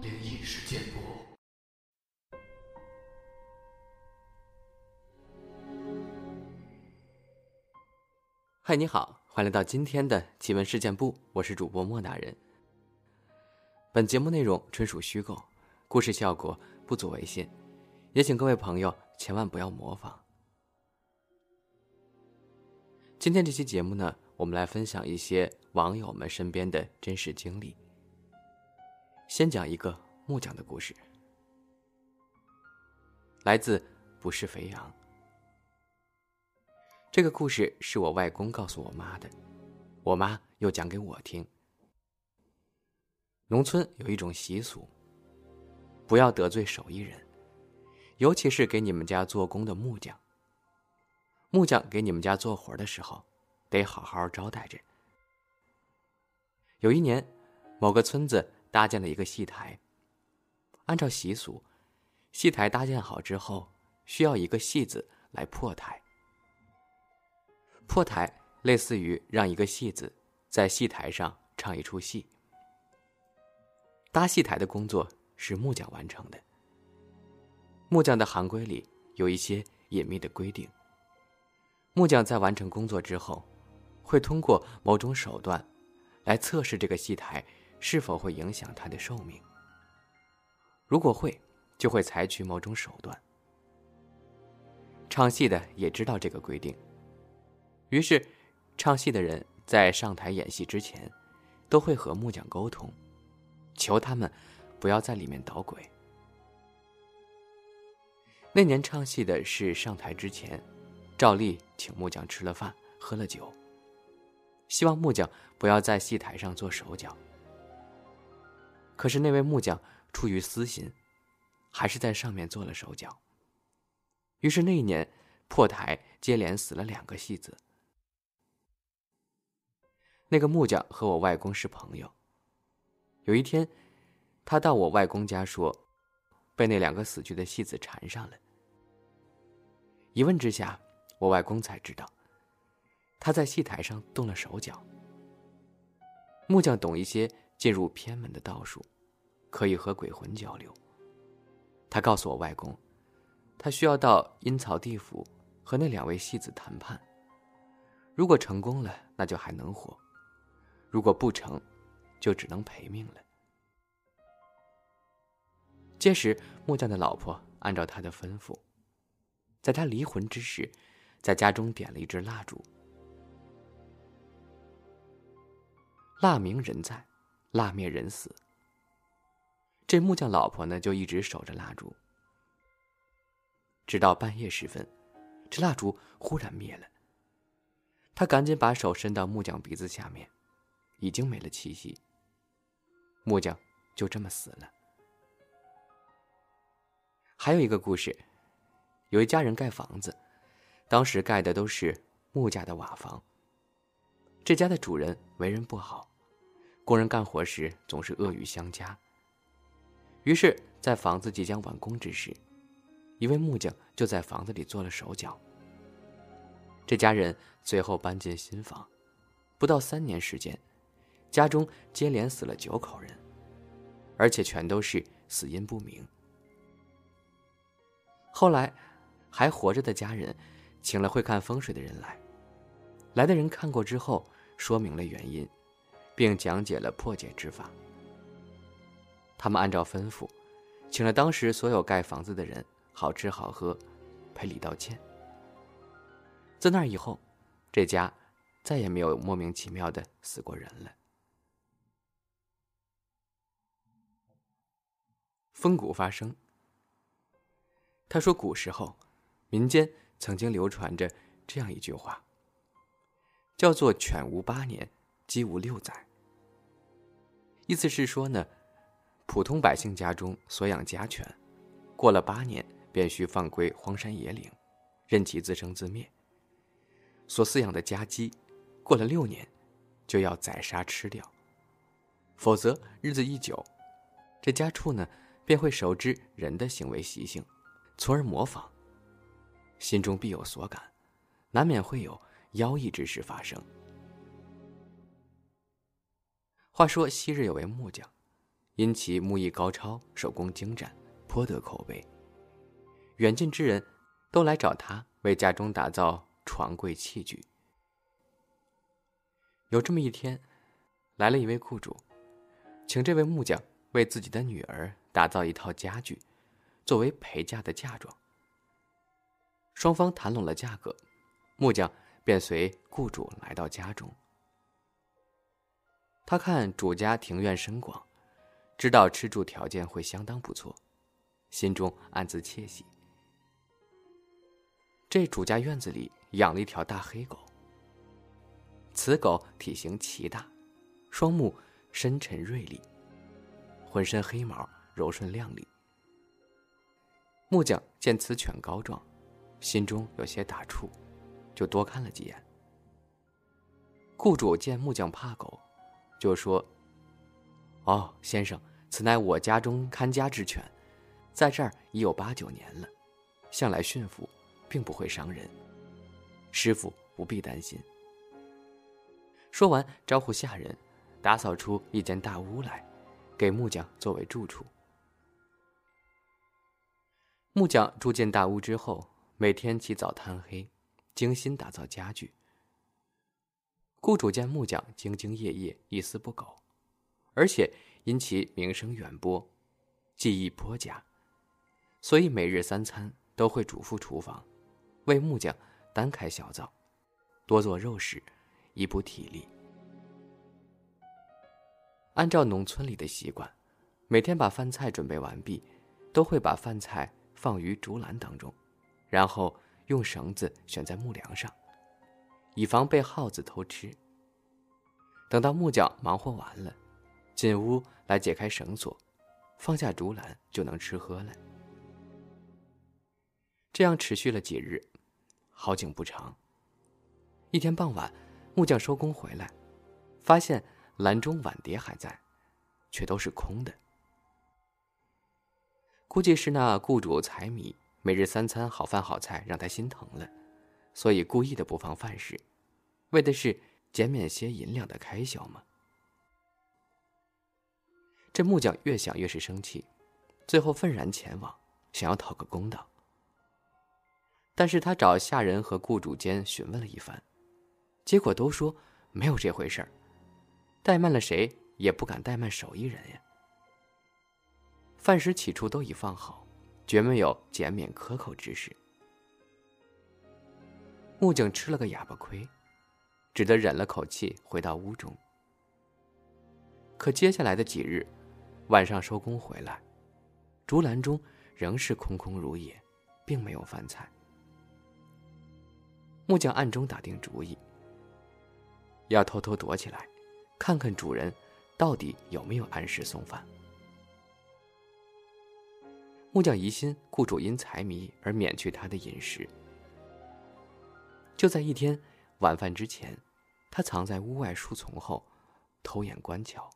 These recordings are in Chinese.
灵异事件簿。嗨，你好，欢迎来到今天的奇闻事件部，我是主播莫大人。本节目内容纯属虚构，故事效果不足为信，也请各位朋友千万不要模仿。今天这期节目呢，我们来分享一些网友们身边的真实经历。先讲一个木匠的故事，来自不是肥羊。这个故事是我外公告诉我妈的，我妈又讲给我听。农村有一种习俗，不要得罪手艺人，尤其是给你们家做工的木匠。木匠给你们家做活的时候，得好好招待着。有一年，某个村子搭建了一个戏台。按照习俗，戏台搭建好之后，需要一个戏子来破台。破台类似于让一个戏子在戏台上唱一出戏。搭戏台的工作是木匠完成的。木匠的行规里有一些隐秘的规定。木匠在完成工作之后，会通过某种手段，来测试这个戏台是否会影响他的寿命。如果会，就会采取某种手段。唱戏的也知道这个规定。于是，唱戏的人在上台演戏之前，都会和木匠沟通，求他们不要在里面捣鬼。那年唱戏的是上台之前，照例请木匠吃了饭，喝了酒，希望木匠不要在戏台上做手脚。可是那位木匠出于私心，还是在上面做了手脚。于是那一年破台接连死了两个戏子。那个木匠和我外公是朋友。有一天，他到我外公家说，被那两个死去的戏子缠上了。一问之下，我外公才知道，他在戏台上动了手脚。木匠懂一些进入偏门的道术，可以和鬼魂交流。他告诉我外公，他需要到阴曹地府和那两位戏子谈判。如果成功了，那就还能活。如果不成，就只能赔命了。届时，木匠的老婆按照他的吩咐，在他离魂之时，在家中点了一支蜡烛。蜡明人在，蜡灭人死。这木匠老婆呢，就一直守着蜡烛，直到半夜时分，这蜡烛忽然灭了。他赶紧把手伸到木匠鼻子下面。已经没了气息。木匠就这么死了。还有一个故事，有一家人盖房子，当时盖的都是木架的瓦房。这家的主人为人不好，工人干活时总是恶语相加。于是，在房子即将完工之时，一位木匠就在房子里做了手脚。这家人最后搬进新房，不到三年时间。家中接连死了九口人，而且全都是死因不明。后来，还活着的家人，请了会看风水的人来。来的人看过之后，说明了原因，并讲解了破解之法。他们按照吩咐，请了当时所有盖房子的人，好吃好喝，赔礼道歉。自那以后，这家再也没有莫名其妙的死过人了。风骨发生。他说：“古时候，民间曾经流传着这样一句话，叫做‘犬无八年，鸡无六载’。意思是说呢，普通百姓家中所养家犬，过了八年便需放归荒山野岭，任其自生自灭；所饲养的家鸡，过了六年，就要宰杀吃掉，否则日子一久，这家畜呢。”便会熟知人的行为习性，从而模仿。心中必有所感，难免会有妖异之事发生。话说昔日有位木匠，因其木艺高超，手工精湛，颇得口碑。远近之人都来找他为家中打造床柜器具。有这么一天，来了一位雇主，请这位木匠为自己的女儿打造一套家具，作为陪嫁的嫁妆。双方谈拢了价格，木匠便随雇主来到家中。他看主家庭院深广，知道吃住条件会相当不错，心中暗自窃喜。这主家院子里养了一条大黑狗。此狗体型奇大，双目深沉锐利，浑身黑毛柔顺亮丽。木匠见此犬高壮，心中有些打怵，就多看了几眼。雇主见木匠怕狗。就说：“哦，先生，此乃我家中看家之犬，在这儿已有八九年了，向来驯服，并不会伤人。师傅不必担心。”说完，招呼下人打扫出一间大屋来，给木匠作为住处。木匠住进大屋之后，每天起早贪黑，精心打造家具。雇主见木匠兢兢业业、一丝不苟，而且因其名声远播，技艺颇佳，所以每日三餐都会嘱咐厨房，为木匠单开小灶，多做肉食，以补体力。按照农村里的习惯，每天把饭菜准备完毕，都会把饭菜放于竹篮当中，然后用绳子悬在木梁上。以防被耗子偷吃。等到木匠忙活完了，进屋来解开绳索，放下竹篮，就能吃喝了。这样持续了几日，好景不长。一天傍晚，木匠收工回来，发现篮中碗碟还在，却都是空的。估计是那雇主财迷，每日三餐好饭好菜让他心疼了，所以故意的不放饭食。为的是减免些银两的开销吗？这木匠越想越是生气，最后愤然前往，想要讨个公道。但是他找下人和雇主间询问了一番，结果都说没有这回事儿，怠慢了谁也不敢怠慢手艺人呀。饭食起初都已放好，绝没有减免克扣之事。木匠吃了个哑巴亏。只得忍了口气，回到屋中。可接下来的几日，晚上收工回来，竹篮中仍是空空如也，并没有饭菜。木匠暗中打定主意，要偷偷躲起来，看看主人到底有没有按时送饭。木匠疑心雇主因财迷而免去他的饮食，就在一天晚饭之前。他藏在屋外树丛后，偷眼观瞧。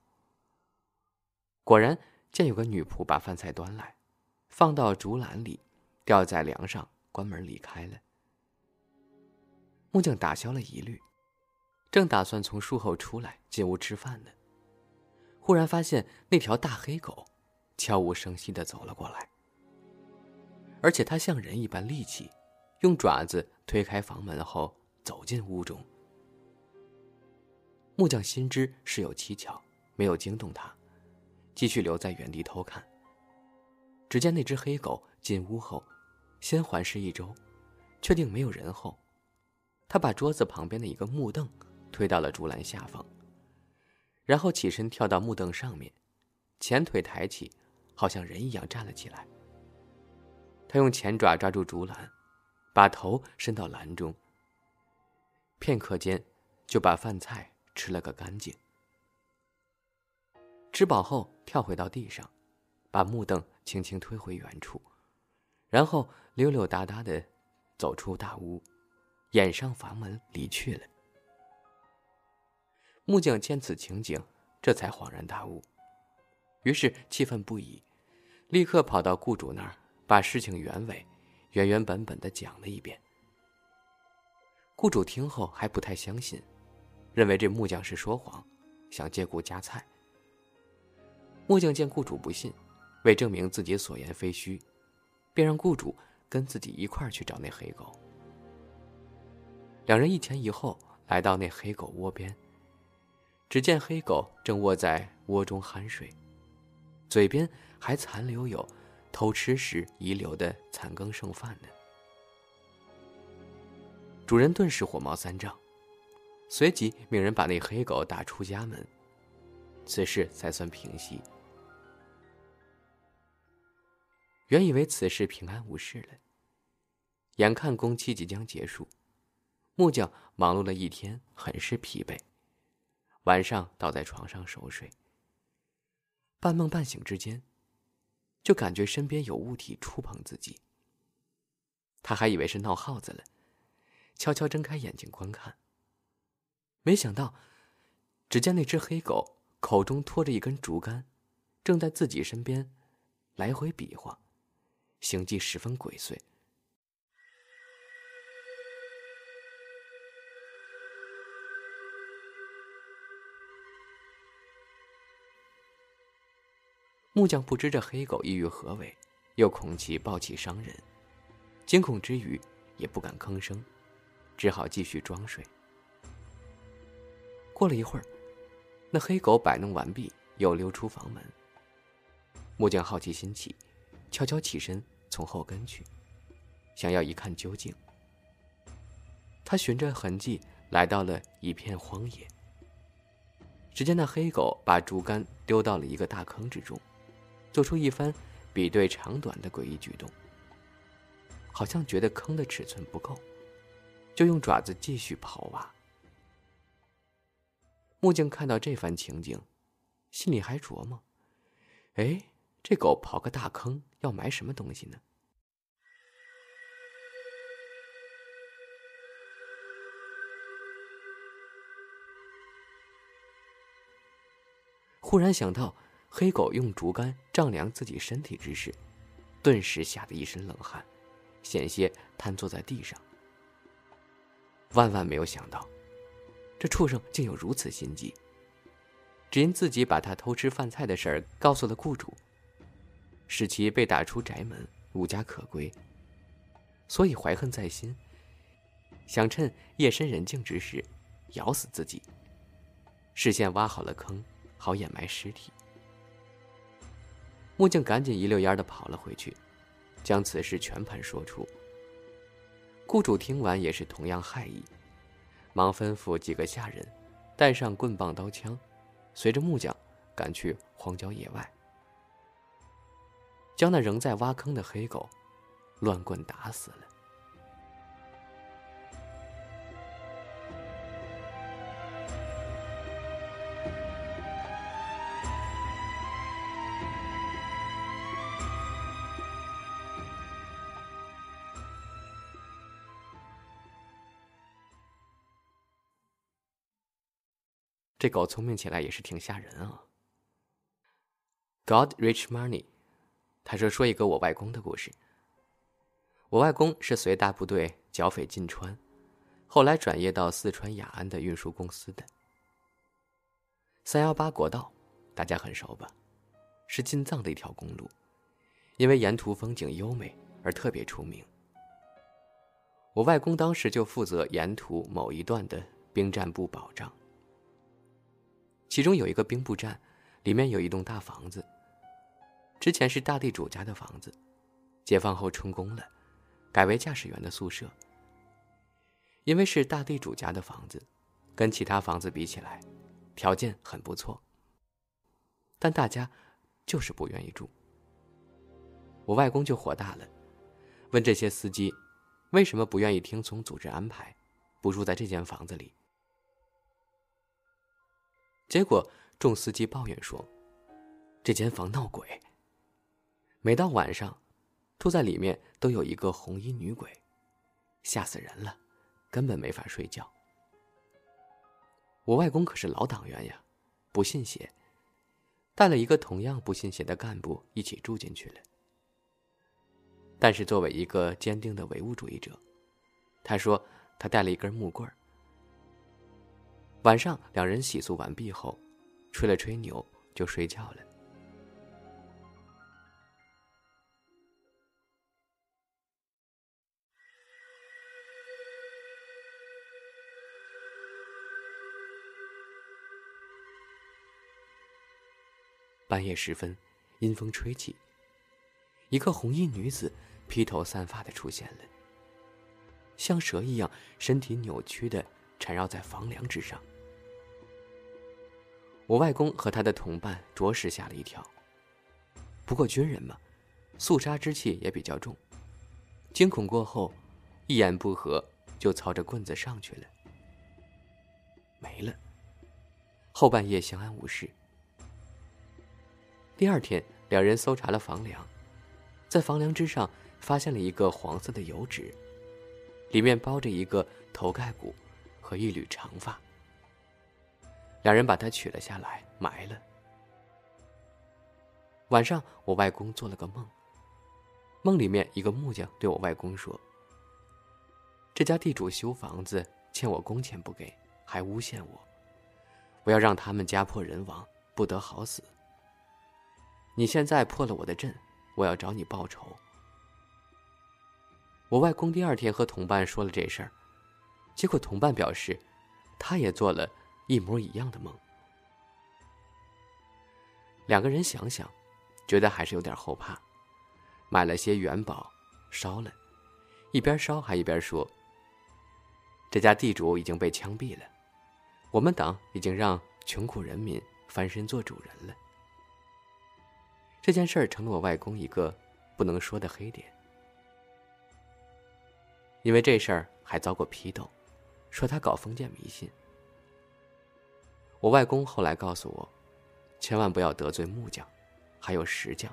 果然见有个女仆把饭菜端来，放到竹篮里，吊在梁上，关门离开了。木匠打消了疑虑，正打算从树后出来进屋吃饭呢，忽然发现那条大黑狗悄无声息的走了过来，而且它像人一般力气，用爪子推开房门后走进屋中。木匠心知事有蹊跷，没有惊动他，继续留在原地偷看。只见那只黑狗进屋后，先环视一周，确定没有人后，他把桌子旁边的一个木凳推到了竹篮下方，然后起身跳到木凳上面，前腿抬起，好像人一样站了起来。他用前爪抓住竹篮，把头伸到篮中，片刻间就把饭菜。吃了个干净。吃饱后，跳回到地上，把木凳轻轻推回原处，然后溜溜达达的走出大屋，掩上房门离去了。木匠见此情景，这才恍然大悟，于是气愤不已，立刻跑到雇主那儿，把事情原委原原本本的讲了一遍。雇主听后还不太相信。认为这木匠是说谎，想借故夹菜。木匠见雇主不信，为证明自己所言非虚，便让雇主跟自己一块去找那黑狗。两人一前一后来到那黑狗窝边，只见黑狗正卧在窝中酣睡，嘴边还残留有偷吃时遗留的残羹剩饭呢。主人顿时火冒三丈，随即命人把那黑狗打出家门，此事才算平息。原以为此事平安无事了，眼看工期即将结束。木匠忙碌了一天，很是疲惫，晚上倒在床上熟睡。半梦半醒之间，就感觉身边有物体触碰自己。他还以为是闹耗子了，悄悄睁开眼睛观看。没想到，只见那只黑狗口中拖着一根竹竿，正在自己身边来回比划，行迹十分鬼祟。木匠不知这黑狗意欲何为，又恐其暴起伤人，惊恐之余也不敢吭声，只好继续装睡。过了一会儿，那黑狗摆弄完毕，又溜出房门。木匠好奇心起，悄悄起身从后跟去，想要一看究竟。他循着痕迹来到了一片荒野，只见那黑狗把竹竿丢到了一个大坑之中。做出一番比对长短的诡异举动，好像觉得坑的尺寸不够，就用爪子继续刨挖。木匠看到这番情景，心里还琢磨：“哎，这狗刨个大坑要埋什么东西呢？”忽然想到。黑狗用竹竿丈量自己身体之时，顿时吓得一身冷汗，险些瘫坐在地上。万万没有想到，这畜生竟有如此心机。只因自己把他偷吃饭菜的事儿告诉了雇主，使其被打出宅门，无家可归，所以怀恨在心，想趁夜深人静之时，咬死自己。事先挖好了坑，好掩埋尸体。木匠赶紧一溜烟的跑了回去，将此事全盘说出。雇主听完也是同样害意，忙吩咐几个下人，带上棍棒刀枪，随着木匠赶去荒郊野外，将那仍在挖坑的黑狗乱棍打死了。这狗聪明起来也是挺吓人啊。God rich money，他说说一个我外公的故事。我外公是随大部队剿匪进川，后来转业到四川雅安的运输公司的。三幺八国道，大家很熟吧？是进藏的一条公路，因为沿途风景优美而特别出名。我外公当时就负责沿途某一段的兵站部保障。其中有一个兵部站，里面有一栋大房子。之前是大地主家的房子，解放后充公了，改为驾驶员的宿舍。因为是大地主家的房子，跟其他房子比起来，条件很不错。但大家就是不愿意住。我外公就火大了，问这些司机，为什么不愿意听从组织安排，不住在这间房子里？结果，众司机抱怨说：“这间房闹鬼。每到晚上，住在里面都有一个红衣女鬼，吓死人了，根本没法睡觉。”我外公可是老党员呀，不信邪，带了一个同样不信邪的干部一起住进去了。但是作为一个坚定的唯物主义者，他说他带了一根木棍儿。晚上两人洗漱完毕后吹了吹牛就睡觉了。半夜时分阴风吹起一个红衣女子披头散发的出现了像蛇一样身体扭曲的缠绕在房梁之上。我外公和他的同伴着实吓了一跳。不过军人嘛，肃杀之气也比较重，惊恐过后，一言不合就操着棍子上去了。没了。后半夜相安无事。第二天，两人搜查了房梁，在房梁之上发现了一个黄色的油纸，里面包着一个头盖骨和一缕长发。两人把它取了下来，埋了。晚上，我外公做了个梦，梦里面一个木匠对我外公说：“这家地主修房子欠我工钱不给，还诬陷我，我要让他们家破人亡，不得好死。你现在破了我的阵，我要找你报仇。”我外公第二天和同伴说了这事儿，结果同伴表示，他也做了。一模一样的梦，两个人想想，觉得还是有点后怕，买了些元宝烧了，一边烧还一边说：“这家地主已经被枪毙了，我们党已经让穷苦人民翻身做主人了。”这件事儿成了我外公一个不能说的黑点，因为这事儿还遭过批斗，说他搞封建迷信。我外公后来告诉我，千万不要得罪木匠，还有石匠。